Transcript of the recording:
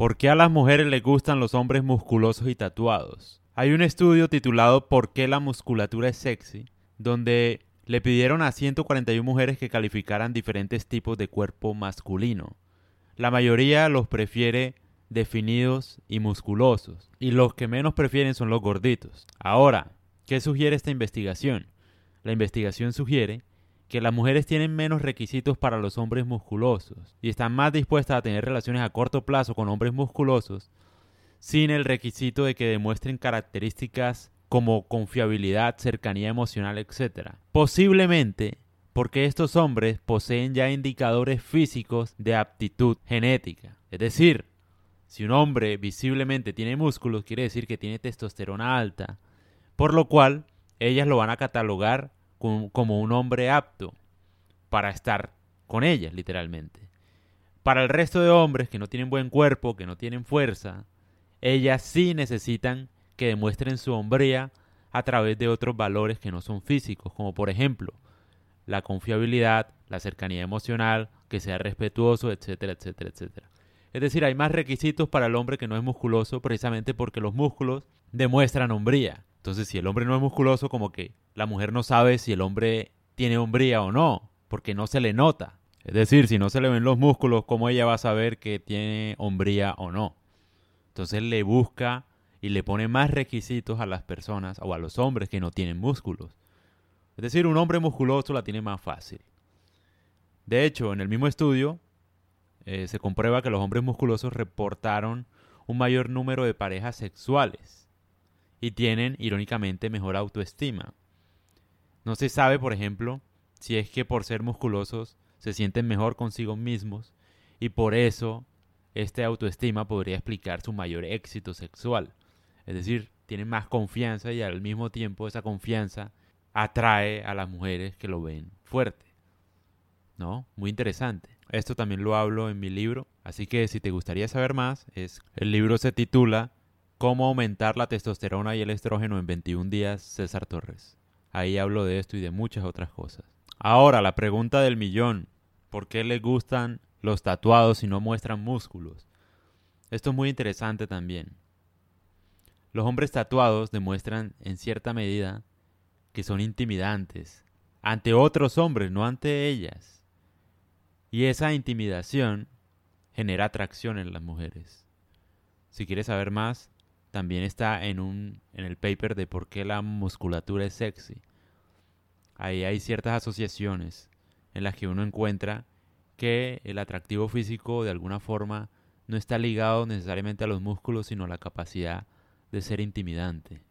¿Por qué a las mujeres les gustan los hombres musculosos y tatuados? Hay un estudio titulado ¿Por qué la musculatura es sexy? donde le pidieron a 141 mujeres que calificaran diferentes tipos de cuerpo masculino. La mayoría los prefiere definidos y musculosos, y los que menos prefieren son los gorditos. Ahora, ¿qué sugiere esta investigación? La investigación sugiere que las mujeres tienen menos requisitos para los hombres musculosos y están más dispuestas a tener relaciones a corto plazo con hombres musculosos sin el requisito de que demuestren características como confiabilidad, cercanía emocional, etc. Posiblemente porque estos hombres poseen ya indicadores físicos de aptitud genética. Es decir, si un hombre visiblemente tiene músculos, quiere decir que tiene testosterona alta, por lo cual ellas lo van a catalogar como un hombre apto para estar con ellas, literalmente. Para el resto de hombres que no tienen buen cuerpo, que no tienen fuerza, ellas sí necesitan que demuestren su hombría a través de otros valores que no son físicos, como por ejemplo la confiabilidad, la cercanía emocional, que sea respetuoso, etcétera, etcétera, etcétera. Es decir, hay más requisitos para el hombre que no es musculoso precisamente porque los músculos demuestran hombría. Entonces, si el hombre no es musculoso, como que la mujer no sabe si el hombre tiene hombría o no, porque no se le nota. Es decir, si no se le ven los músculos, ¿cómo ella va a saber que tiene hombría o no? Entonces le busca y le pone más requisitos a las personas o a los hombres que no tienen músculos. Es decir, un hombre musculoso la tiene más fácil. De hecho, en el mismo estudio eh, se comprueba que los hombres musculosos reportaron un mayor número de parejas sexuales y tienen, irónicamente, mejor autoestima. No se sabe, por ejemplo, si es que por ser musculosos se sienten mejor consigo mismos y por eso esta autoestima podría explicar su mayor éxito sexual. Es decir, tienen más confianza y al mismo tiempo esa confianza atrae a las mujeres que lo ven fuerte. ¿No? Muy interesante. Esto también lo hablo en mi libro, así que si te gustaría saber más, es el libro se titula Cómo aumentar la testosterona y el estrógeno en 21 días, César Torres. Ahí hablo de esto y de muchas otras cosas. Ahora, la pregunta del millón. ¿Por qué les gustan los tatuados y no muestran músculos? Esto es muy interesante también. Los hombres tatuados demuestran en cierta medida que son intimidantes ante otros hombres, no ante ellas. Y esa intimidación genera atracción en las mujeres. Si quieres saber más, también está en, un, en el paper de por qué la musculatura es sexy. Ahí hay ciertas asociaciones en las que uno encuentra que el atractivo físico de alguna forma no está ligado necesariamente a los músculos, sino a la capacidad de ser intimidante.